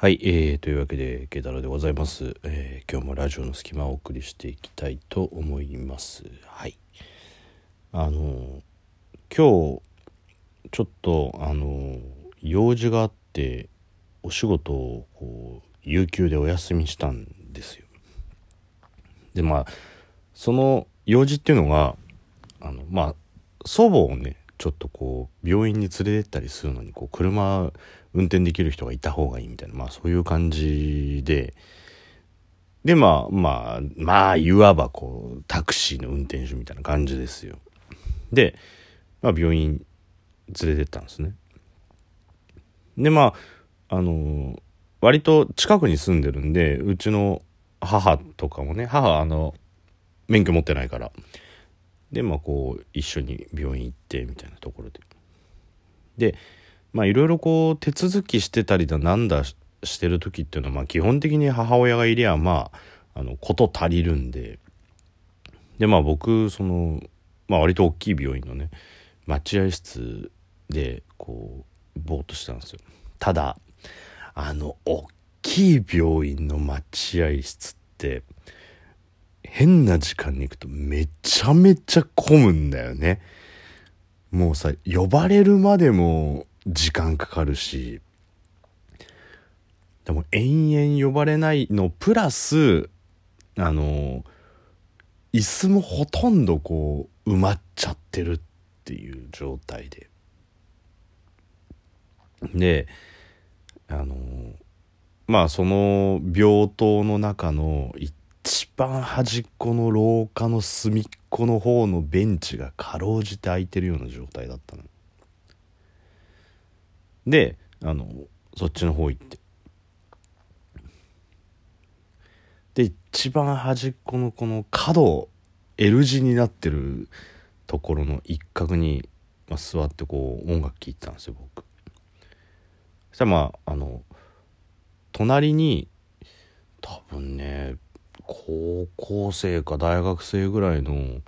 はい、えー、というわけで、慶太郎でございます、えー今日もラジオの隙間をお送りしていきたいと思います。はい。あの、今日、ちょっと、あの、用事があって、お仕事を、こう、有給でお休みしたんですよ。で、まあ、その用事っていうのが、あの、まあ、祖母をね、ちょっとこう、病院に連れてったりするのに、こう、車運転できる人がいた方がいいみたいな、まあそういう感じで、で、まあまあ、まあ、いわばこう、タクシーの運転手みたいな感じですよ。で、まあ病院連れてったんですね。で、まあ、あの、割と近くに住んでるんで、うちの母とかもね、母、あの、免許持ってないから。で、まあこう、一緒に病院行って、みたいなところで。で、まあいろいろこう手続きしてたりだなんだしてる時っていうのはまあ基本的に母親がいりゃまああのこと足りるんで。でまあ僕そのまあ割と大きい病院のね待合室でこうぼーっとしたんですよ。ただあの大きい病院の待合室って変な時間に行くとめちゃめちゃ混むんだよね。もうさ呼ばれるまでも時間かかるしでも延々呼ばれないのプラスあの椅子もほとんどこう埋まっちゃってるっていう状態でであのまあその病棟の中の一番端っこの廊下の隅っこの方のベンチがかろうじて空いてるような状態だったの。であのそっちの方行って。で一番端っこのこの角 L 字になってるところの一角に、まあ、座ってこう音楽聴いてたんですよ僕。そしたらまああの隣に多分ね高校生か大学生ぐらいの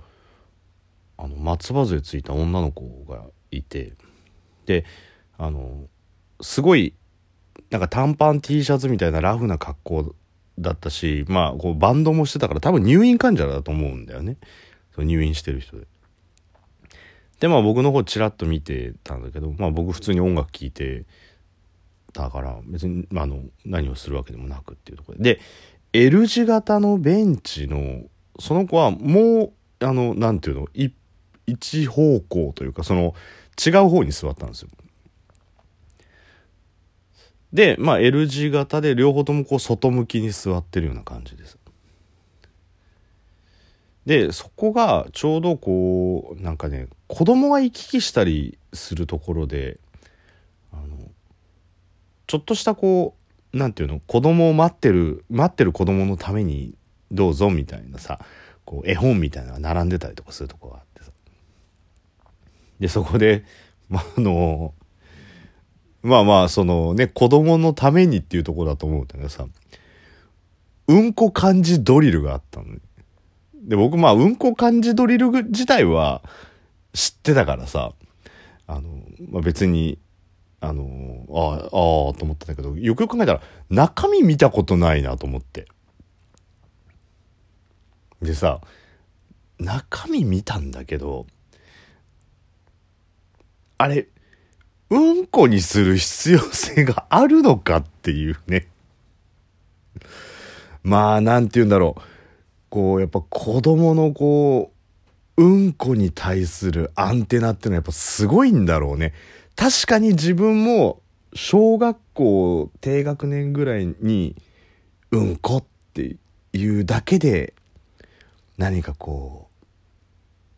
あの松葉杖ついた女の子がいて。であのすごいなんか短パン T シャツみたいなラフな格好だったしまあこうバンドもしてたから多分入院患者だと思うんだよねそ入院してる人で。でまあ僕の方ちらっと見てたんだけどまあ僕普通に音楽聴いてたから別に、まあ、あの何をするわけでもなくっていうところでで L 字型のベンチのその子はもうあのなんていうの一方向というかその違う方に座ったんですよ。で、まあ L 字型で両方ともこう外向きに座ってるような感じです。で、そこがちょうどこう、なんかね、子供が行き来したりするところで、あの、ちょっとしたこう、なんていうの、子供を待ってる、待ってる子供のためにどうぞみたいなさ、こう絵本みたいなのが並んでたりとかするとこがあってさ。で、そこで、まあ、あの、まあまあ、そのね、子供のためにっていうところだと思うんだけどさ、うんこ漢字ドリルがあったの。で、僕まあ、うんこ漢字ドリル自体は知ってたからさ、あの、まあ別に、あの、ああ、ああ、と思ってたけど、よくよく考えたら、中身見たことないなと思って。でさ、中身見たんだけど、あれ、うんこにする必要性があるのかっていうね。まあ、なんて言うんだろう。こう、やっぱ子供のこう、うんこに対するアンテナってのはやっぱすごいんだろうね。確かに自分も小学校低学年ぐらいにうんこっていうだけで何かこ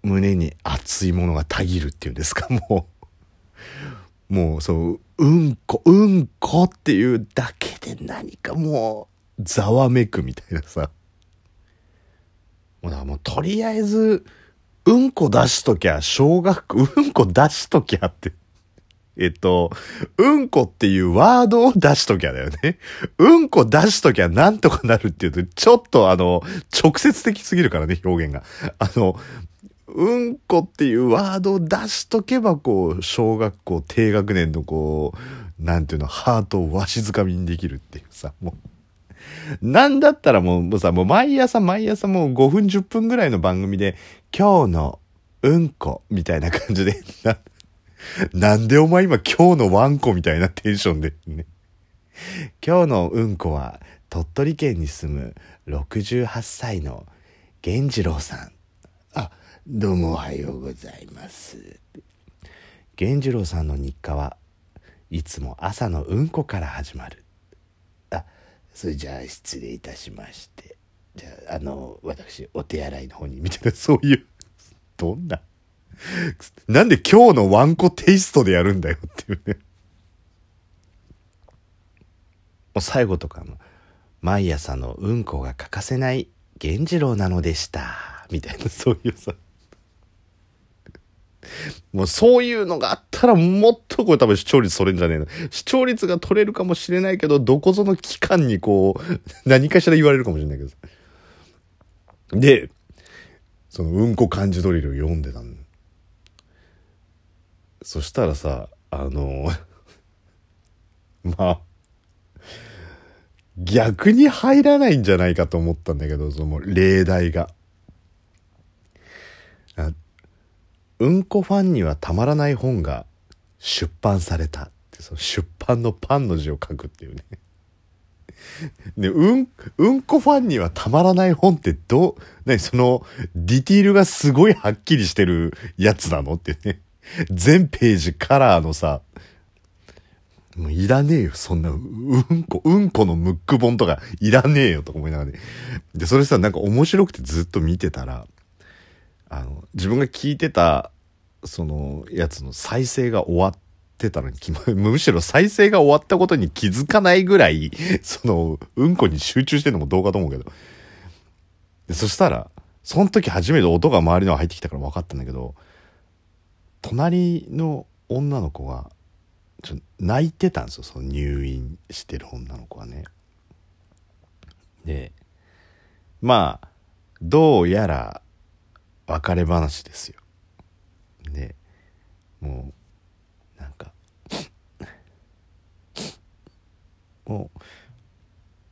う胸に熱いものがたぎるっていうんですかもうもうそううんこうんこっていうだけで何かもうざわめくみたいなさもうだからもうとりあえずうんこ出しときゃ小学校うんこ出しときゃってえっと、うんこっていうワードを出しときゃだよね。うんこ出しときゃなんとかなるっていうと、ちょっとあの、直接的すぎるからね、表現が。あの、うんこっていうワードを出しとけば、こう、小学校低学年のこう、なんていうのハートをわしづかみにできるっていうさもう。なんだったらもうさもう毎朝毎朝もう5分10分ぐらいの番組で今日のうんこみたいな感じでななんでお前今今日のワンコみたいなテンションでね。今日のうんこは鳥取県に住む68歳の源次郎さん。どうもおはようございます。源次郎さんの日課はいつも朝のうんこから始まる。あそれじゃあ失礼いたしまして。じゃああの私お手洗いの方にみたいなそういうどんななんで今日のワンコテイストでやるんだよっていうね。もう最後とかも毎朝のうんこが欠かせない源次郎なのでした。みたいなそういうさ。もうそういうのがあったらもっとこれ多分視聴率取れんじゃねえの。視聴率が取れるかもしれないけど、どこぞの期間にこう、何かしら言われるかもしれないけど。で、そのうんこ漢字ドリルを読んでたの。そしたらさ、あの、まあ、逆に入らないんじゃないかと思ったんだけど、その例題が。うんこファンにはたまらない本が出版されたってその出版のパンの字を書くっていうね で、うん、うんこファンにはたまらない本ってどう、何その、ディティールがすごいはっきりしてるやつなのってね。全ページカラーのさ、もういらねえよ、そんな、うんこ、うんこのムック本とかいらねえよとか思いながらね。で、それさ、なんか面白くてずっと見てたら、あの、自分が聞いてた、その、やつの再生が終わってたのに、むしろ再生が終わったことに気づかないぐらい、その、うんこに集中してるのもどうかと思うけど。で、そしたら、その時初めて音が周りの入ってきたから分かったんだけど、隣の女の子が、ちょ泣いてたんですよその入院してる女の子はね。でまあどうやら別れ話ですよ。でもうなんかも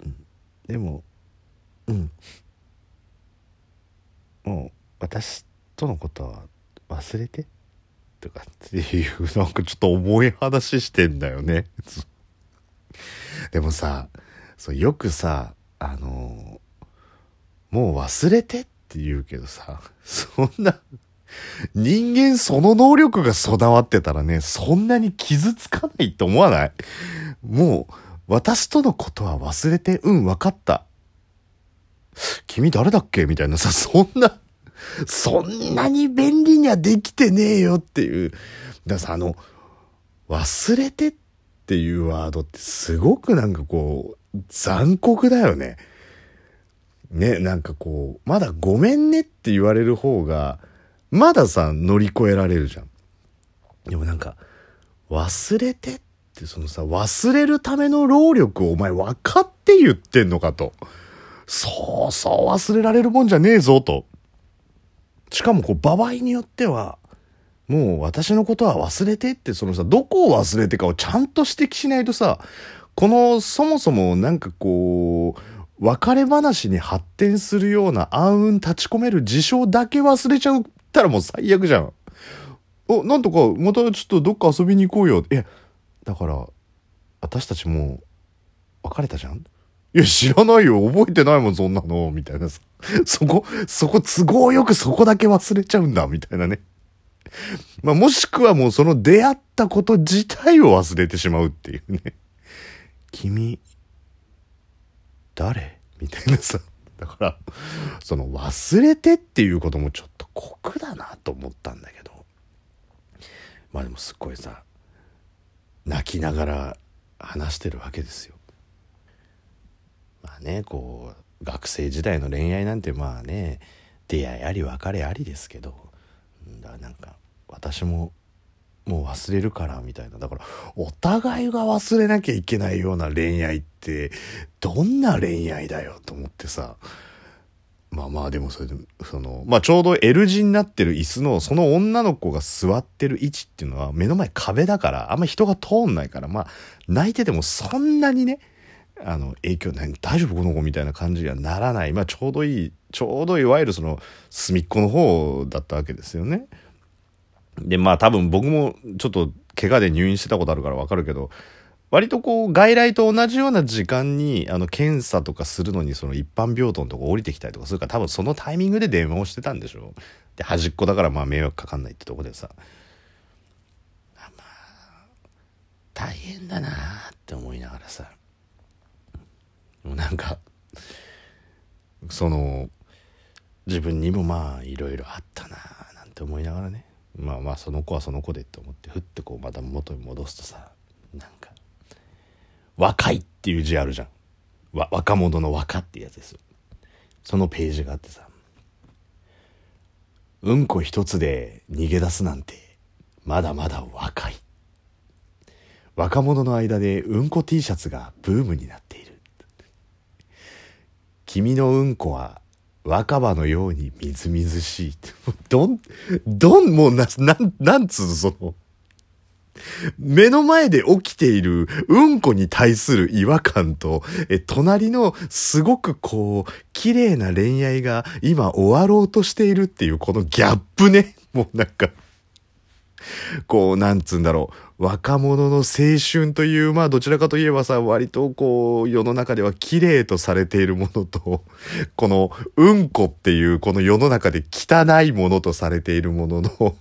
う、うん、でもうん。もう私とのことは忘れて？とかっていうなんかちょっと重い話してんだよね。でもさそうよくさあのもう忘れてって？って言うけどさそんな人間その能力が備わってたらねそんなに傷つかないって思わない？もう私とのことは忘れてうん分かった君誰だっけ？みたいなさそんなそんなに便利にはできてねえよっていう。だからさ、あの、忘れてっていうワードってすごくなんかこう、残酷だよね。ね、なんかこう、まだごめんねって言われる方が、まださ、乗り越えられるじゃん。でもなんか、忘れてってそのさ、忘れるための労力をお前分かって言ってんのかと。そうそう忘れられるもんじゃねえぞと。しかもこう場合によってはもう私のことは忘れてってそのさどこを忘れてかをちゃんと指摘しないとさこのそもそもなんかこう別れ話に発展するような暗雲立ち込める事象だけ忘れちゃったらもう最悪じゃん。お、なんとかまたちょっとどっか遊びに行こうよ。え、だから私たちもう別れたじゃん？いや、知らないよ。覚えてないもん、そんなの。みたいなさ。そこ、そこ、都合よくそこだけ忘れちゃうんだ。みたいなね。まあ、もしくはもうその出会ったこと自体を忘れてしまうっていうね。君、誰？みたいなさ。だから、その忘れてっていうこともちょっと酷だなと思ったんだけど。まあでもすっごいさ、泣きながら話してるわけですよ。まあねこう学生時代の恋愛なんてまあね出会いあり別れありですけどだからなんか私ももう忘れるからみたいなだからお互いが忘れなきゃいけないような恋愛ってどんな恋愛だよと思ってさまあまあでもそれで、その、まあちょうど L 字になってる椅子の、その女の子が座ってる位置っていうのは目の前壁だから、あんま人が通んないから、まあ泣いててもそんなにね、あの、影響ない、大丈夫この子みたいな感じにはならない。まあちょうどいい、ちょうどいわゆるその隅っこの方だったわけですよね。で、まあ多分僕もちょっと怪我で入院してたことあるからわかるけど、割とこう外来と同じような時間にあの検査とかするのにその一般病棟のとこ降りてきたりとかするから多分そのタイミングで電話をしてたんでしょ。で端っこだからまあ迷惑かかんないってとこでさ。まあ大変だなって思いながらさ。もうなんかその自分にもまあいろいろあったななんて思いながらね。まあまあその子はその子でって思ってふってこうまた元に戻すとさなんか若いっていう字あるじゃん。わ、若者の若っていうやつです。そのページがあってさ、うんこ一つで逃げ出すなんて、まだまだ若い。若者の間でうんこ T シャツがブームになっている。君のうんこは若葉のようにみずみずしい。どん、どん、もうな、なん、なんつう、その、目の前で起きているうんこに対する違和感と、え、隣のすごくこう、綺麗な恋愛が今終わろうとしているっていうこのギャップね。もうなんか、こう、なんつうんだろう。若者の青春という、まあどちらかといえばさ、割とこう、世の中では綺麗とされているものと、この、うんこっていうこの世の中で汚いものとされているものの、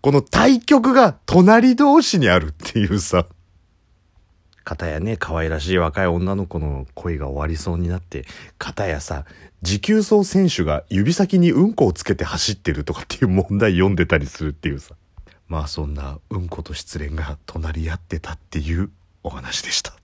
この対極が隣同士にあるっていうさ。片やね、可愛らしい若い女の子の恋が終わりそうになって、片やさ、持久走選手が指先にうんこをつけて走ってるとかっていう問題読んでたりするっていうさ。まあそんなうんこと失恋が隣り合ってたっていうお話でした。